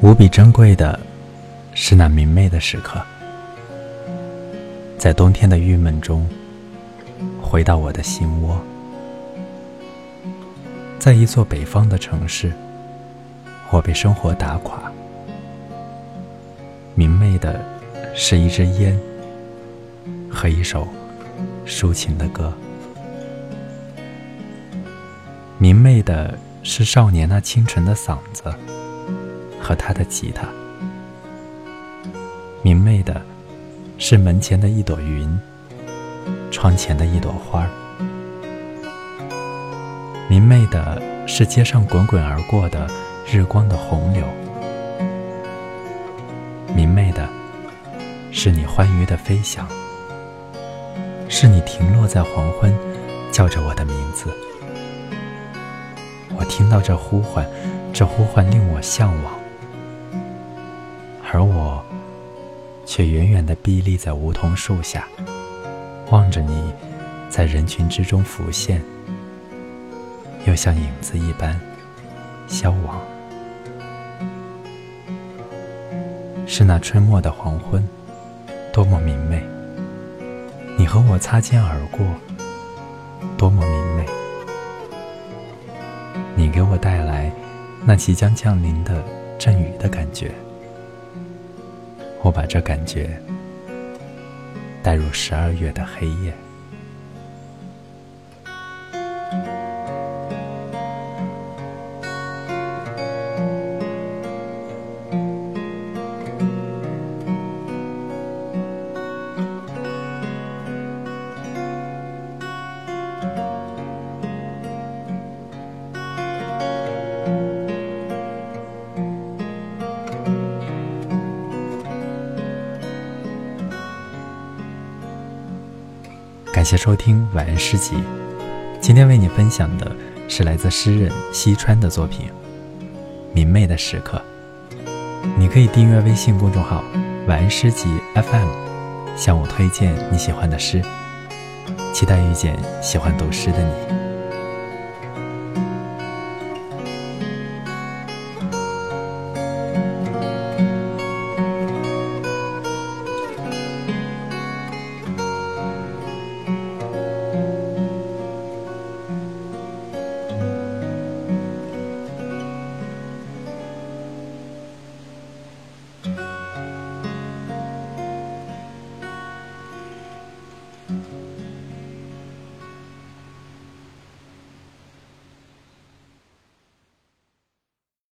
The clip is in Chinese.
无比珍贵的，是那明媚的时刻，在冬天的郁闷中，回到我的心窝。在一座北方的城市，我被生活打垮。明媚的，是一支烟和一首抒情的歌。明媚的是少年那清纯的嗓子和他的吉他。明媚的是门前的一朵云，窗前的一朵花。明媚的是街上滚滚而过的日光的洪流。明媚的是你欢愉的飞翔，是你停落在黄昏，叫着我的名字。我听到这呼唤，这呼唤令我向往，而我却远远地屹立在梧桐树下，望着你在人群之中浮现。又像影子一般消亡，是那春末的黄昏，多么明媚！你和我擦肩而过，多么明媚！你给我带来那即将降临的阵雨的感觉，我把这感觉带入十二月的黑夜。感谢收听晚安诗集。今天为你分享的是来自诗人西川的作品《明媚的时刻》。你可以订阅微信公众号“晚安诗集 FM”，向我推荐你喜欢的诗。期待遇见喜欢读诗的你。